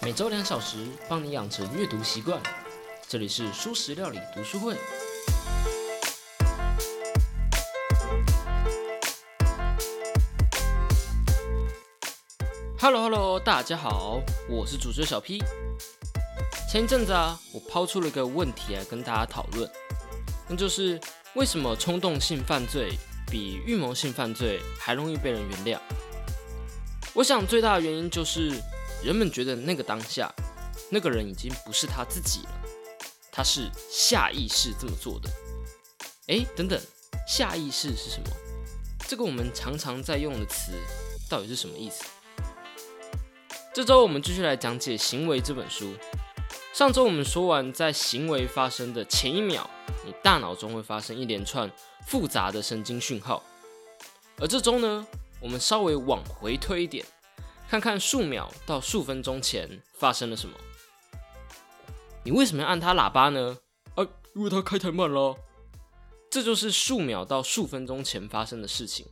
每周两小时，帮你养成阅读习惯。这里是舒食料理读书会。Hello Hello，大家好，我是主持人小 P。前一阵子啊，我抛出了一个问题来跟大家讨论，那就是为什么冲动性犯罪比预谋性犯罪还容易被人原谅？我想最大的原因就是人们觉得那个当下，那个人已经不是他自己了，他是下意识这么做的。哎，等等，下意识是什么？这个我们常常在用的词到底是什么意思？这周我们继续来讲解《行为》这本书。上周我们说完，在行为发生的前一秒，你大脑中会发生一连串复杂的神经讯号，而这周呢？我们稍微往回推一点，看看数秒到数分钟前发生了什么。你为什么要按他喇叭呢？啊，因为他开太慢了。这就是数秒到数分钟前发生的事情。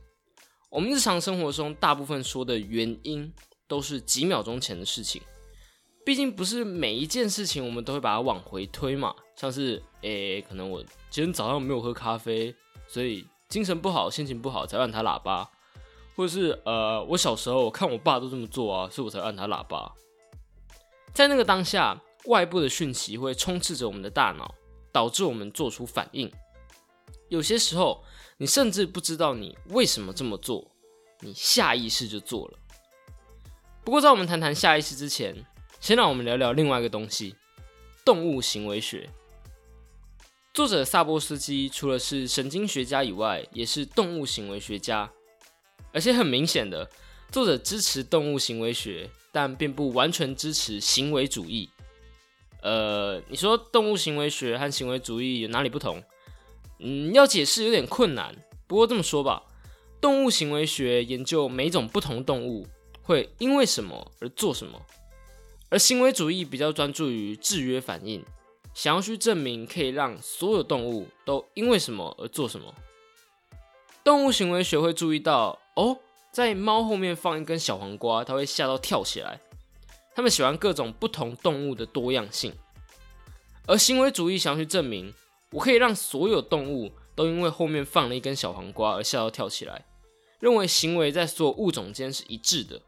我们日常生活中大部分说的原因，都是几秒钟前的事情。毕竟不是每一件事情我们都会把它往回推嘛。像是，诶，可能我今天早上没有喝咖啡，所以精神不好、心情不好才按他喇叭。或者是呃，我小时候看我爸都这么做啊，所以我才按他喇叭。在那个当下，外部的讯息会充斥着我们的大脑，导致我们做出反应。有些时候，你甚至不知道你为什么这么做，你下意识就做了。不过，在我们谈谈下意识之前，先让我们聊聊另外一个东西——动物行为学。作者萨波斯基除了是神经学家以外，也是动物行为学家。而且很明显的，作者支持动物行为学，但并不完全支持行为主义。呃，你说动物行为学和行为主义有哪里不同？嗯，要解释有点困难。不过这么说吧，动物行为学研究每种不同动物会因为什么而做什么，而行为主义比较专注于制约反应，想要去证明可以让所有动物都因为什么而做什么。动物行为学会注意到。哦，在猫后面放一根小黄瓜，它会吓到跳起来。他们喜欢各种不同动物的多样性，而行为主义想要去证明，我可以让所有动物都因为后面放了一根小黄瓜而吓到跳起来，认为行为在所有物种间是一致的。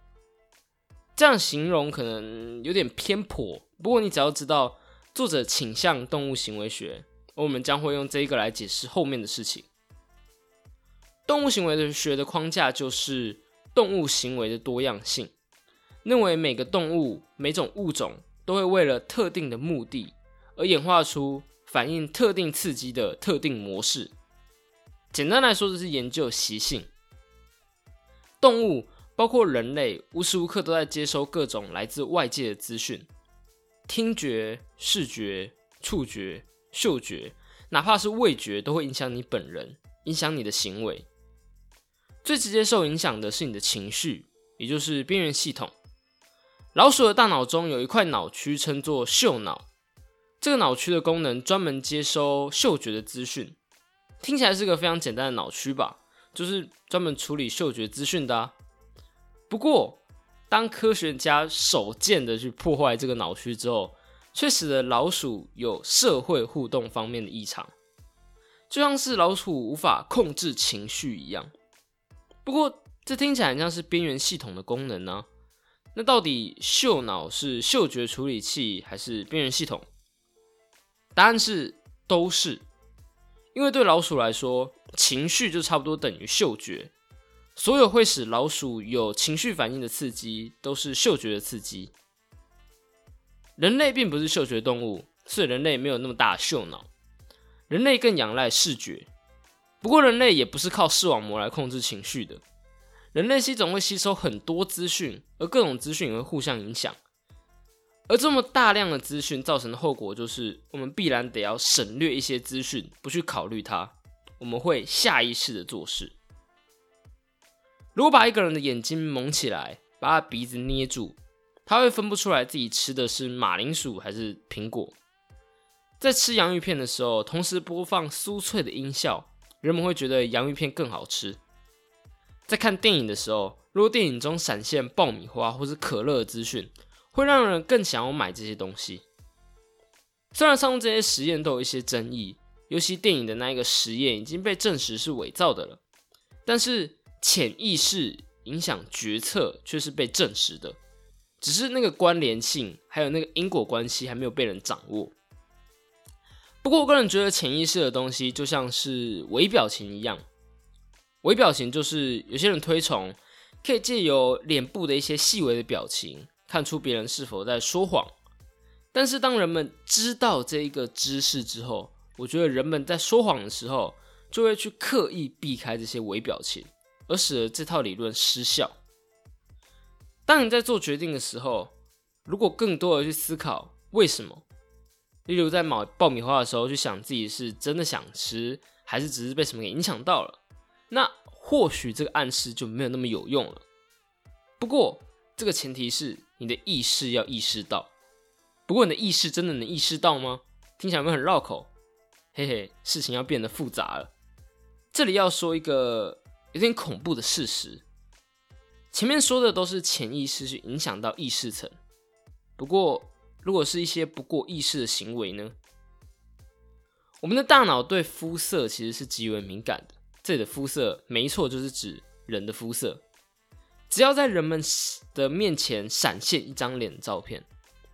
这样形容可能有点偏颇，不过你只要知道作者倾向动物行为学，而我们将会用这一个来解释后面的事情。动物行为的学的框架就是动物行为的多样性，认为每个动物、每种物种都会为了特定的目的而演化出反映特定刺激的特定模式。简单来说，就是研究习性。动物包括人类，无时无刻都在接收各种来自外界的资讯，听觉、视觉、触觉、嗅觉，哪怕是味觉，都会影响你本人，影响你的行为。最直接受影响的是你的情绪，也就是边缘系统。老鼠的大脑中有一块脑区，称作嗅脑。这个脑区的功能专门接收嗅觉的资讯。听起来是个非常简单的脑区吧？就是专门处理嗅觉资讯的。不过，当科学家手贱的去破坏这个脑区之后，却使得老鼠有社会互动方面的异常，就像是老鼠无法控制情绪一样。不过，这听起来很像是边缘系统的功能呢。那到底嗅脑是嗅觉处理器还是边缘系统？答案是都是。因为对老鼠来说，情绪就差不多等于嗅觉。所有会使老鼠有情绪反应的刺激，都是嗅觉的刺激。人类并不是嗅觉动物，所以人类没有那么大的嗅脑。人类更仰赖视觉。不过，人类也不是靠视网膜来控制情绪的。人类是一种会吸收很多资讯，而各种资讯也会互相影响。而这么大量的资讯造成的后果，就是我们必然得要省略一些资讯，不去考虑它。我们会下意识的做事。如果把一个人的眼睛蒙起来，把他鼻子捏住，他会分不出来自己吃的是马铃薯还是苹果。在吃洋芋片的时候，同时播放酥脆的音效。人们会觉得洋芋片更好吃。在看电影的时候，如果电影中闪现爆米花或是可乐的资讯，会让人更想要买这些东西。虽然上述这些实验都有一些争议，尤其电影的那一个实验已经被证实是伪造的了，但是潜意识影响决策却是被证实的，只是那个关联性还有那个因果关系还没有被人掌握。不过我个人觉得潜意识的东西就像是微表情一样，微表情就是有些人推崇，可以借由脸部的一些细微的表情看出别人是否在说谎。但是当人们知道这一个知识之后，我觉得人们在说谎的时候就会去刻意避开这些微表情，而使得这套理论失效。当你在做决定的时候，如果更多的去思考为什么，例如在买爆米花的时候去想自己是真的想吃，还是只是被什么给影响到了，那或许这个暗示就没有那么有用了。不过这个前提是你的意识要意识到。不过你的意识真的能意识到吗？听起来有没有很绕口？嘿嘿，事情要变得复杂了。这里要说一个有点恐怖的事实：前面说的都是潜意识去影响到意识层。不过，如果是一些不过意识的行为呢？我们的大脑对肤色其实是极为敏感的。这里的肤色，没错，就是指人的肤色。只要在人们的面前闪现一张脸照片。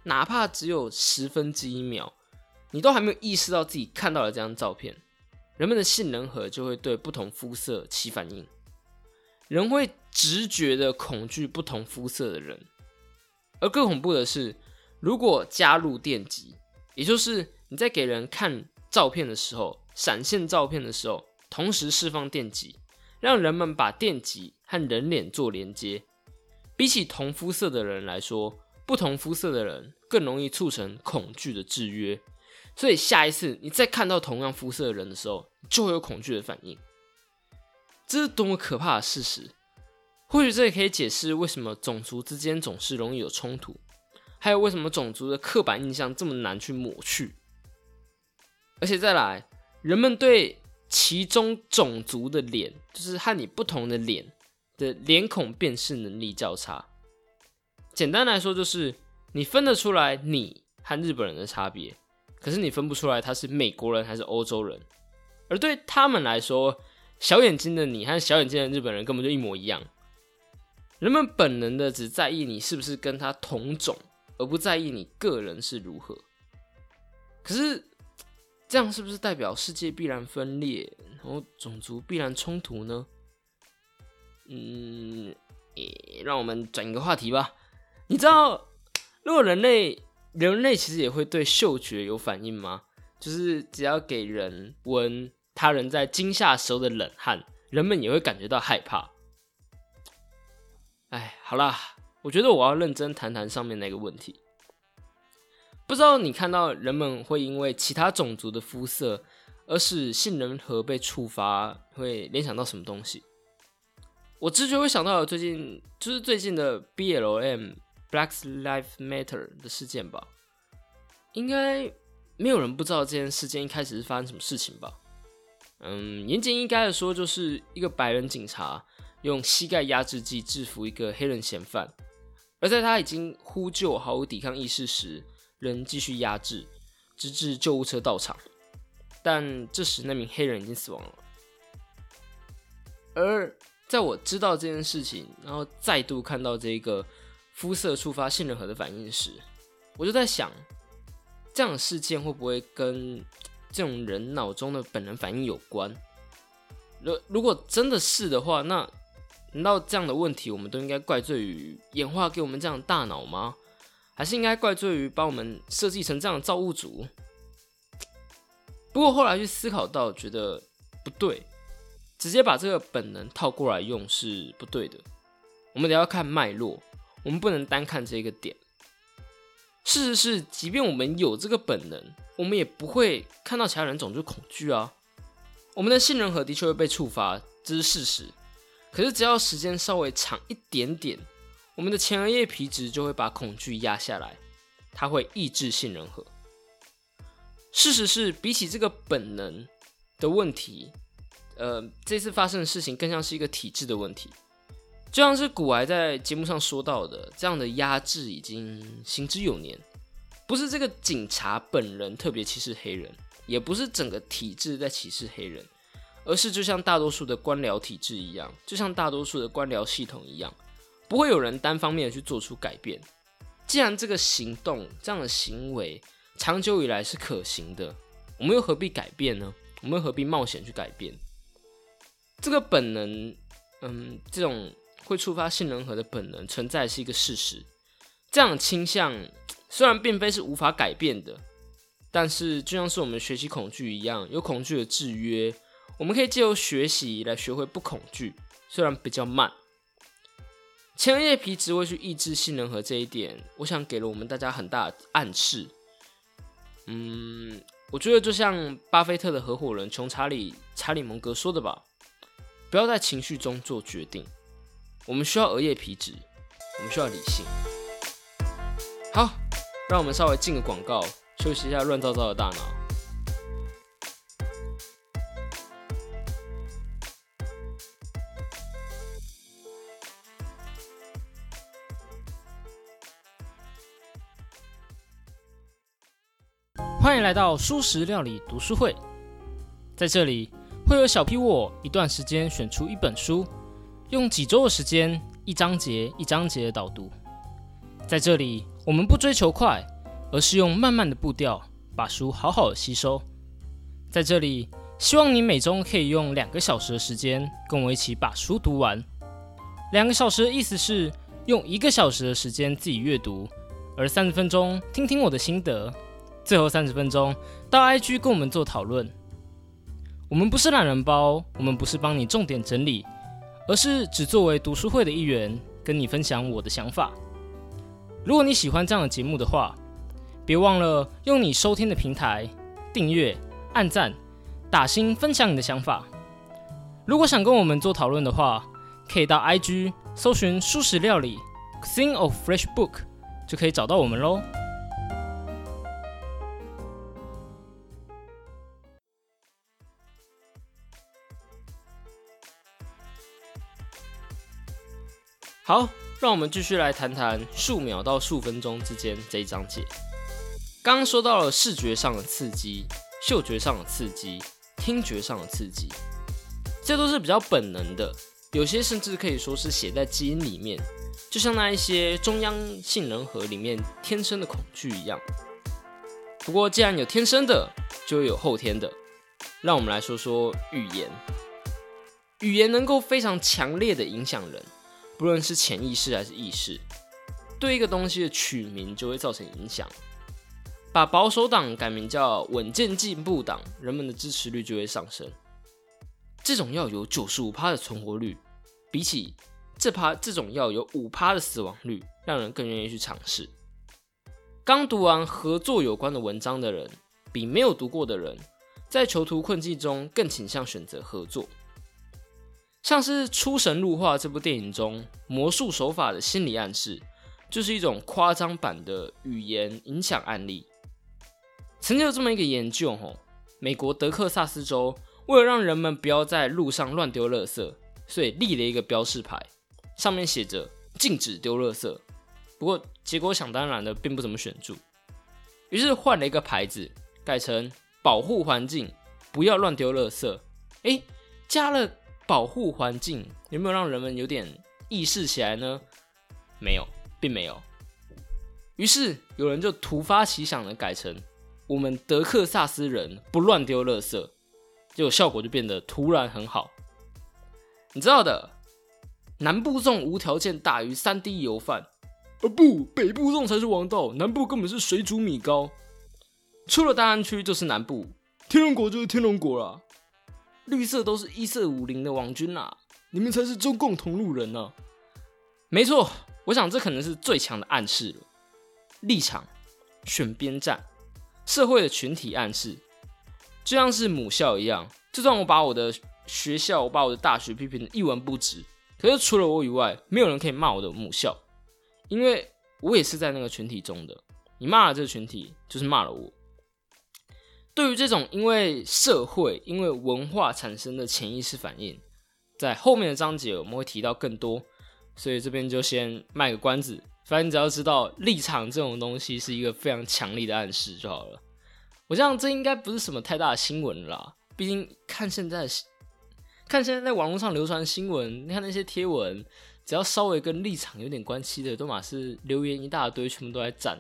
哪怕只有十分之一秒，你都还没有意识到自己看到了这张照片，人们的杏仁核就会对不同肤色起反应。人会直觉的恐惧不同肤色的人，而更恐怖的是，如果加入电极，也就是你在给人看照片的时候，闪现照片的时候，同时释放电极，让人们把电极和人脸做连接，比起同肤色的人来说。不同肤色的人更容易促成恐惧的制约，所以下一次你再看到同样肤色的人的时候，就会有恐惧的反应。这是多么可怕的事实！或许这也可以解释为什么种族之间总是容易有冲突，还有为什么种族的刻板印象这么难去抹去。而且再来，人们对其中种族的脸，就是和你不同的脸的脸孔辨识能力较差。简单来说，就是你分得出来你和日本人的差别，可是你分不出来他是美国人还是欧洲人。而对他们来说，小眼睛的你和小眼睛的日本人根本就一模一样。人们本能的只在意你是不是跟他同种，而不在意你个人是如何。可是这样是不是代表世界必然分裂，然后种族必然冲突呢？嗯，让我们转一个话题吧。你知道，如果人类人类其实也会对嗅觉有反应吗？就是只要给人闻他人在惊吓时候的冷汗，人们也会感觉到害怕。哎，好啦，我觉得我要认真谈谈上面那个问题。不知道你看到人们会因为其他种族的肤色而使杏仁核被触发，会联想到什么东西？我直觉会想到最近就是最近的 BLM。Black Lives Matter 的事件吧，应该没有人不知道这件事件一开始是发生什么事情吧？嗯，严谨应该的说，就是一个白人警察用膝盖压制剂制服一个黑人嫌犯，而在他已经呼救、毫无抵抗意识时，仍继续压制，直至救护车到场。但这时那名黑人已经死亡了。而在我知道这件事情，然后再度看到这个。肤色触发杏仁核的反应时，我就在想，这样的事件会不会跟这种人脑中的本能反应有关？如如果真的是的话，那难道这样的问题我们都应该怪罪于演化给我们这样的大脑吗？还是应该怪罪于把我们设计成这样的造物主？不过后来去思考到，觉得不对，直接把这个本能套过来用是不对的。我们得要看脉络。我们不能单看这个点。事实是，即便我们有这个本能，我们也不会看到其他人种族恐惧啊。我们的杏仁核的确会被触发，这是事实。可是只要时间稍微长一点点，我们的前额叶皮质就会把恐惧压下来，它会抑制杏仁核。事实是，比起这个本能的问题，呃，这次发生的事情更像是一个体质的问题。就像是古埃在节目上说到的，这样的压制已经行之有年。不是这个警察本人特别歧视黑人，也不是整个体制在歧视黑人，而是就像大多数的官僚体制一样，就像大多数的官僚系统一样，不会有人单方面去做出改变。既然这个行动、这样的行为长久以来是可行的，我们又何必改变呢？我们又何必冒险去改变？这个本能，嗯，这种会触发性人和的本能存在是一个事实。这样的倾向虽然并非是无法改变的，但是就像是我们学习恐惧一样，有恐惧的制约，我们可以借由学习来学会不恐惧，虽然比较慢。前额叶皮质会去抑制性能和这一点，我想给了我们大家很大的暗示。嗯，我觉得就像巴菲特的合伙人穷查理查理蒙格说的吧。不要在情绪中做决定。我们需要额叶皮质，我们需要理性。好，让我们稍微进个广告，休息一下乱糟糟的大脑。欢迎来到书食料理读书会，在这里。会有小 P 我一段时间选出一本书，用几周的时间，一章节一章节的导读。在这里，我们不追求快，而是用慢慢的步调把书好好的吸收。在这里，希望你每周可以用两个小时的时间跟我一起把书读完。两个小时的意思是用一个小时的时间自己阅读，而三十分钟听听我的心得，最后三十分钟到 IG 跟我们做讨论。我们不是懒人包，我们不是帮你重点整理，而是只作为读书会的一员，跟你分享我的想法。如果你喜欢这样的节目的话，别忘了用你收听的平台订阅、按赞、打星、分享你的想法。如果想跟我们做讨论的话，可以到 IG 搜寻“素食料理 ”，Thing of Fresh Book，就可以找到我们喽。好，让我们继续来谈谈数秒到数分钟之间这一章节。刚刚说到了视觉上的刺激、嗅觉上的刺激、听觉上的刺激，这都是比较本能的，有些甚至可以说是写在基因里面，就像那一些中央杏仁核里面天生的恐惧一样。不过，既然有天生的，就会有后天的。让我们来说说语言，语言能够非常强烈的影响人。不论是潜意识还是意识，对一个东西的取名就会造成影响。把保守党改名叫稳健进步党，人们的支持率就会上升。这种药有九十五趴的存活率，比起这趴这种药有五趴的死亡率，让人更愿意去尝试。刚读完合作有关的文章的人，比没有读过的人，在囚徒困境中更倾向选择合作。像是《出神入化》这部电影中魔术手法的心理暗示，就是一种夸张版的语言影响案例。曾经有这么一个研究，吼，美国德克萨斯州为了让人们不要在路上乱丢垃圾，所以立了一个标示牌，上面写着“禁止丢垃圾”。不过结果想当然的并不怎么显著，于是换了一个牌子，改成“保护环境，不要乱丢垃圾”。诶，加了。保护环境有没有让人们有点意识起来呢？没有，并没有。于是有人就突发奇想的改成“我们德克萨斯人不乱丢垃圾”，结果效果就变得突然很好。你知道的，南部粽无条件大于三 D 油饭，而不，北部粽才是王道。南部根本是水煮米糕，出了大安区就是南部，天龙果就是天龙果啦。绿色都是一四五零的网军啊！你们才是中共同路人呢。没错，我想这可能是最强的暗示了。立场、选边站、社会的群体暗示，就像是母校一样。就算我把我的学校、我把我的大学批评的一文不值，可是除了我以外，没有人可以骂我的母校，因为我也是在那个群体中的。你骂了这个群体，就是骂了我。对于这种因为社会、因为文化产生的潜意识反应，在后面的章节我们会提到更多。所以这边就先卖个关子。反正你只要知道立场这种东西是一个非常强力的暗示就好了。我想这应该不是什么太大的新闻啦，毕竟看现在看现在在网络上流传新闻，你看那些贴文，只要稍微跟立场有点关系的，都马是留言一大堆，全部都在赞。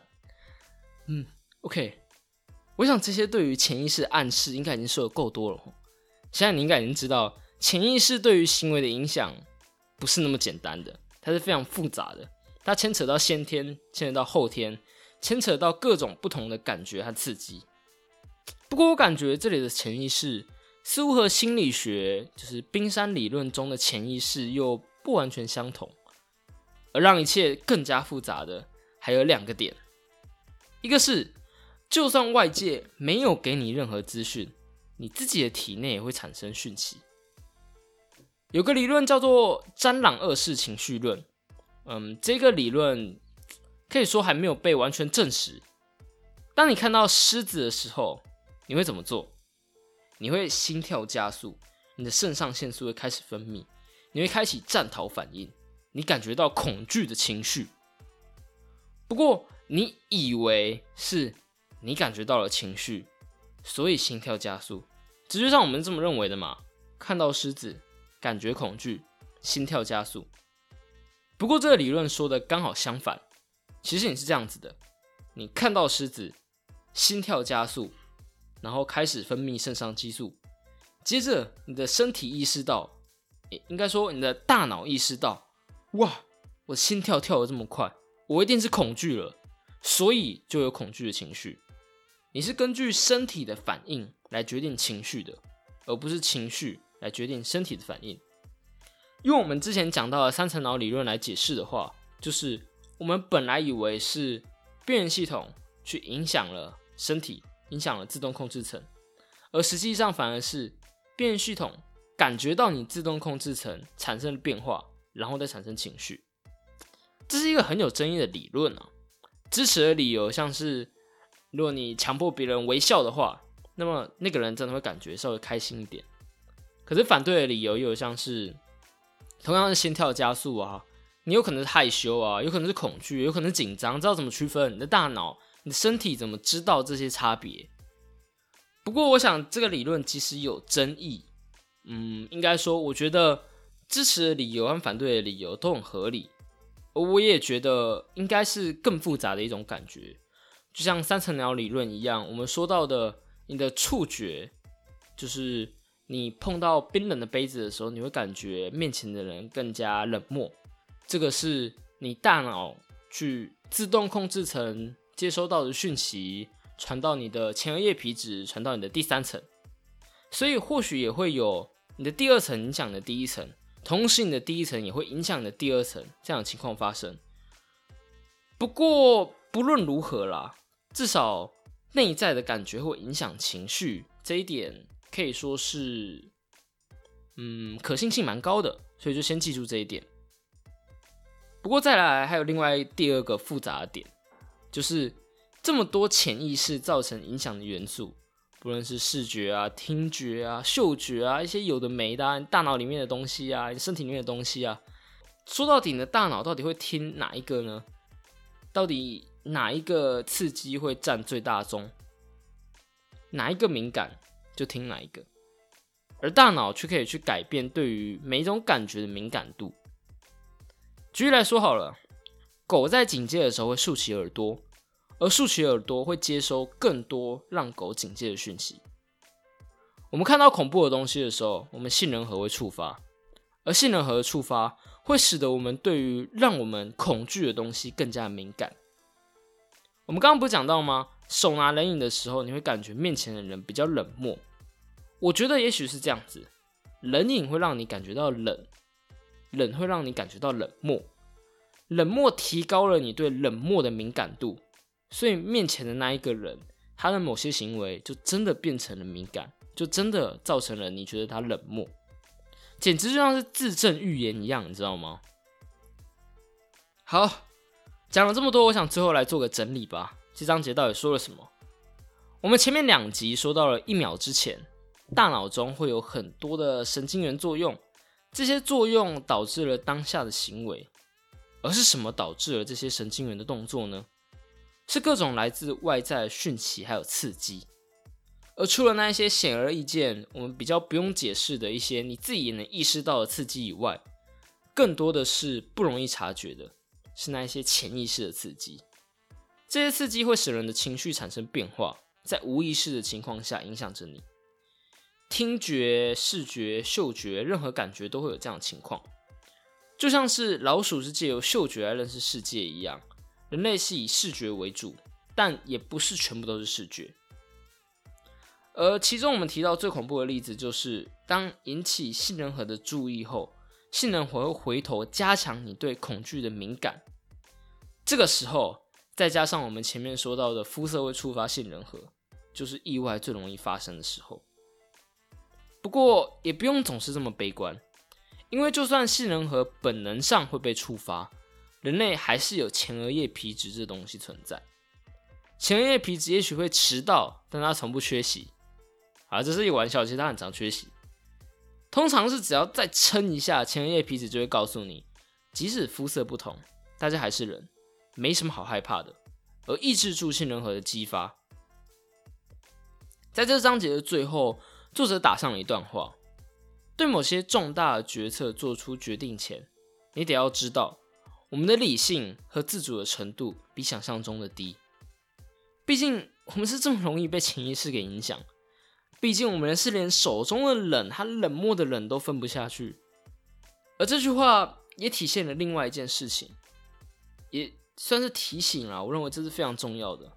嗯，OK，我想这些对于潜意识暗示应该已经说的够多了。现在你应该已经知道，潜意识对于行为的影响不是那么简单的，它是非常复杂的。它牵扯到先天，牵扯到后天，牵扯到各种不同的感觉和刺激。不过，我感觉这里的潜意识似乎和心理学，就是冰山理论中的潜意识又不完全相同。而让一切更加复杂的，还有两个点：一个是，就算外界没有给你任何资讯，你自己的体内也会产生讯息。有个理论叫做“詹朗二世情绪论”。嗯，这个理论可以说还没有被完全证实。当你看到狮子的时候，你会怎么做？你会心跳加速，你的肾上腺素会开始分泌，你会开启战逃反应，你感觉到恐惧的情绪。不过，你以为是你感觉到了情绪，所以心跳加速，直觉上我们这么认为的嘛？看到狮子，感觉恐惧，心跳加速。不过这个理论说的刚好相反，其实你是这样子的：你看到狮子，心跳加速，然后开始分泌肾上激素，接着你的身体意识到，应该说你的大脑意识到，哇，我心跳跳的这么快，我一定是恐惧了，所以就有恐惧的情绪。你是根据身体的反应来决定情绪的，而不是情绪来决定身体的反应。用我们之前讲到的三层脑理论来解释的话，就是我们本来以为是边缘系统去影响了身体，影响了自动控制层，而实际上反而是边缘系统感觉到你自动控制层产生了变化，然后再产生情绪。这是一个很有争议的理论啊。支持的理由像是，如果你强迫别人微笑的话，那么那个人真的会感觉稍微开心一点。可是反对的理由又像是。同样是心跳加速啊，你有可能是害羞啊，有可能是恐惧，有可能是紧张，知道怎么区分？你的大脑、你的身体怎么知道这些差别？不过，我想这个理论即使有争议，嗯，应该说，我觉得支持的理由和反对的理由都很合理。而我也觉得应该是更复杂的一种感觉，就像三层鸟理论一样，我们说到的，你的触觉就是。你碰到冰冷的杯子的时候，你会感觉面前的人更加冷漠。这个是你大脑去自动控制层接收到的讯息，传到你的前额叶皮质，传到你的第三层。所以或许也会有你的第二层影响的第一层，同时你的第一层也会影响你的第二层这样的情况发生。不过不论如何啦，至少内在的感觉会影响情绪这一点。可以说是，嗯，可信性蛮高的，所以就先记住这一点。不过再来，还有另外第二个复杂的点，就是这么多潜意识造成影响的元素，不论是视觉啊、听觉啊、嗅觉啊，一些有的没的，大脑里面的东西啊，你身体里面的东西啊，说到底，你的大脑到底会听哪一个呢？到底哪一个刺激会占最大宗？哪一个敏感？就听哪一个，而大脑却可以去改变对于每一种感觉的敏感度。举例来说好了，狗在警戒的时候会竖起耳朵，而竖起耳朵会接收更多让狗警戒的讯息。我们看到恐怖的东西的时候，我们杏仁核会触发，而杏仁核的触发会使得我们对于让我们恐惧的东西更加敏感。我们刚刚不是讲到吗？手拿冷饮的时候，你会感觉面前的人比较冷漠。我觉得也许是这样子，冷饮会让你感觉到冷，冷会让你感觉到冷漠，冷漠提高了你对冷漠的敏感度，所以面前的那一个人，他的某些行为就真的变成了敏感，就真的造成了你觉得他冷漠，简直就像是自证预言一样，你知道吗？好。讲了这么多，我想最后来做个整理吧。这章节到底说了什么？我们前面两集说到了一秒之前，大脑中会有很多的神经元作用，这些作用导致了当下的行为，而是什么导致了这些神经元的动作呢？是各种来自外在的讯息还有刺激。而除了那一些显而易见、我们比较不用解释的一些你自己也能意识到的刺激以外，更多的是不容易察觉的，是那一些潜意识的刺激。这些刺激会使人的情绪产生变化，在无意识的情况下影响着你。听觉、视觉、嗅觉，任何感觉都会有这样的情况。就像是老鼠是借由嗅觉来认识世界一样，人类是以视觉为主，但也不是全部都是视觉。而其中我们提到最恐怖的例子，就是当引起杏仁核的注意后，杏仁核会回头加强你对恐惧的敏感。这个时候，再加上我们前面说到的肤色会触发杏仁核，就是意外最容易发生的时候。不过也不用总是这么悲观。因为就算杏仁核本能上会被触发，人类还是有前额叶皮质这东西存在。前额叶皮质也许会迟到，但它从不缺席。啊，这是一个玩笑，其实它很常缺席。通常是只要再撑一下，前额叶皮质就会告诉你，即使肤色不同，大家还是人，没什么好害怕的，而抑制住杏仁核的激发。在这章节的最后，作者打上了一段话。对某些重大的决策做出决定前，你得要知道，我们的理性和自主的程度比想象中的低。毕竟我们是这么容易被潜意识给影响。毕竟我们是连手中的冷，他冷漠的冷都分不下去。而这句话也体现了另外一件事情，也算是提醒了。我认为这是非常重要的，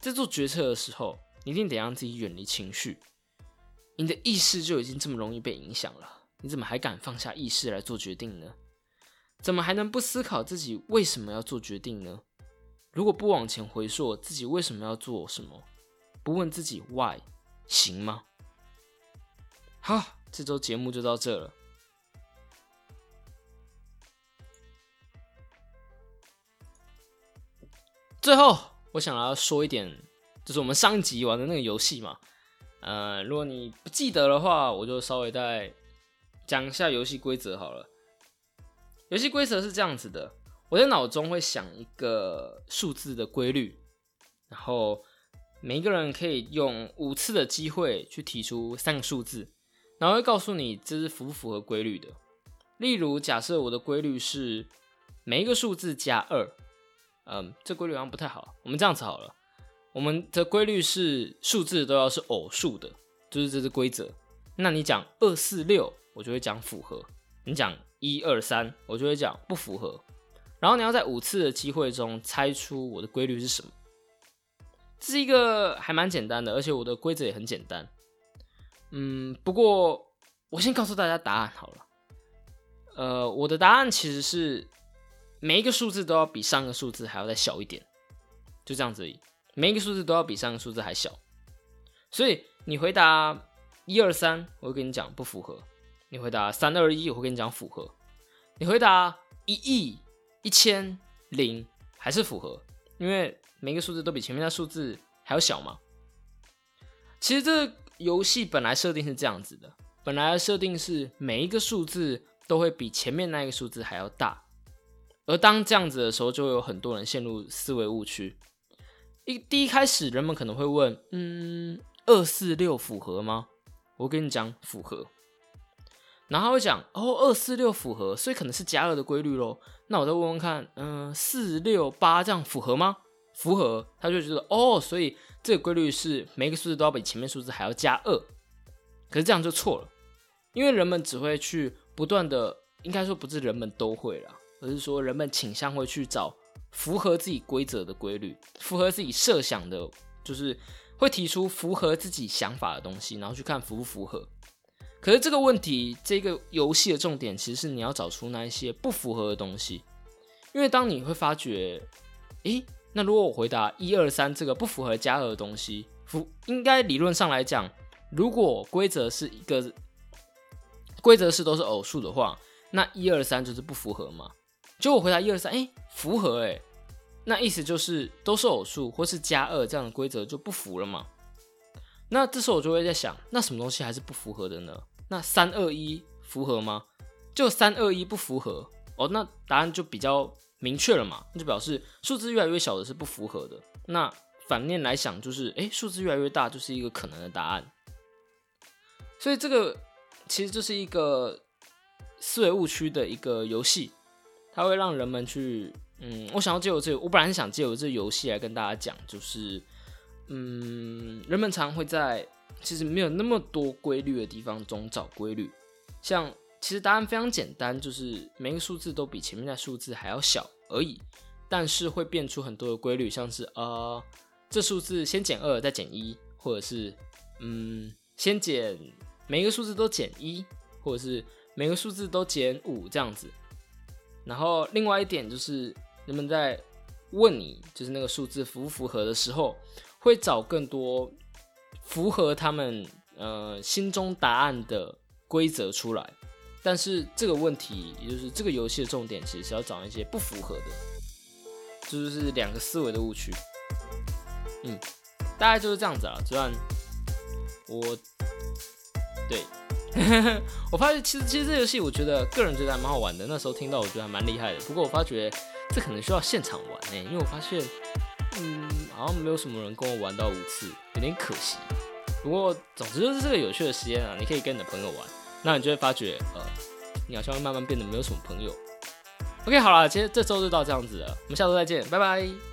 在做决策的时候，一定得让自己远离情绪。你的意识就已经这么容易被影响了，你怎么还敢放下意识来做决定呢？怎么还能不思考自己为什么要做决定呢？如果不往前回溯自己为什么要做什么，不问自己 why，行吗？好，这周节目就到这了。最后，我想要说一点，就是我们上一集玩的那个游戏嘛。呃，如果你不记得的话，我就稍微再讲一下游戏规则好了。游戏规则是这样子的：我在脑中会想一个数字的规律，然后每一个人可以用五次的机会去提出三个数字，然后会告诉你这是符不符合规律的。例如，假设我的规律是每一个数字加二，嗯，这规律好像不太好，我们这样子好了。我们的规律是数字都要是偶数的，就是这是规则。那你讲二四六，我就会讲符合；你讲一二三，我就会讲不符合。然后你要在五次的机会中猜出我的规律是什么。这是一个还蛮简单的，而且我的规则也很简单。嗯，不过我先告诉大家答案好了。呃，我的答案其实是每一个数字都要比上个数字还要再小一点，就这样子。每一个数字都要比上个数字还小，所以你回答一二三，我会跟你讲不符合；你回答三二一，我会跟你讲符合；你回答一亿、一千、零，还是符合，因为每个数字都比前面的数字还要小嘛。其实这游戏本来设定是这样子的，本来的设定是每一个数字都会比前面那个数字还要大，而当这样子的时候，就会有很多人陷入思维误区。一第一开始，人们可能会问：嗯，二四六符合吗？我跟你讲，符合。然后他会讲：哦，二四六符合，所以可能是加二的规律喽。那我再问问看，嗯，四六八这样符合吗？符合，他就觉得哦，所以这个规律是每个数字都要比前面数字还要加二。可是这样就错了，因为人们只会去不断的，应该说不是人们都会啦，而是说人们倾向会去找。符合自己规则的规律，符合自己设想的，就是会提出符合自己想法的东西，然后去看符不符合。可是这个问题，这个游戏的重点其实是你要找出那一些不符合的东西，因为当你会发觉，诶，那如果我回答一二三这个不符合加二的东西，符应该理论上来讲，如果规则是一个规则是都是偶数的话，那一二三就是不符合嘛？就我回答一二三，诶，符合诶，那意思就是都是偶数或是加二这样的规则就不符了嘛？那这时候我就会在想，那什么东西还是不符合的呢？那三二一符合吗？就三二一不符合，哦，那答案就比较明确了嘛，那就表示数字越来越小的是不符合的。那反面来想，就是诶，数字越来越大就是一个可能的答案。所以这个其实就是一个思维误区的一个游戏，它会让人们去，嗯，我想要借由这个，我本来是想借由这游戏来跟大家讲，就是，嗯，人们常会在其实没有那么多规律的地方中找规律，像其实答案非常简单，就是每个数字都比前面的数字还要小而已，但是会变出很多的规律，像是呃，这数字先减二再减一，或者是嗯，先减。每个数字都减一，或者是每个数字都减五这样子。然后另外一点就是，人们在问你就是那个数字符不符合的时候，会找更多符合他们呃心中答案的规则出来。但是这个问题，也就是这个游戏的重点，其实是要找一些不符合的，就是两个思维的误区。嗯，大概就是这样子啊。虽然我。对，我发现其实其实这游戏我觉得个人觉得还蛮好玩的。那时候听到我觉得还蛮厉害的。不过我发觉这可能需要现场玩诶，因为我发现嗯好像没有什么人跟我玩到五次，有点可惜。不过总之就是这个有趣的实验啊，你可以跟你的朋友玩，那你就会发觉呃你好像会慢慢变得没有什么朋友。OK 好了，其实这周就到这样子了，我们下周再见，拜拜。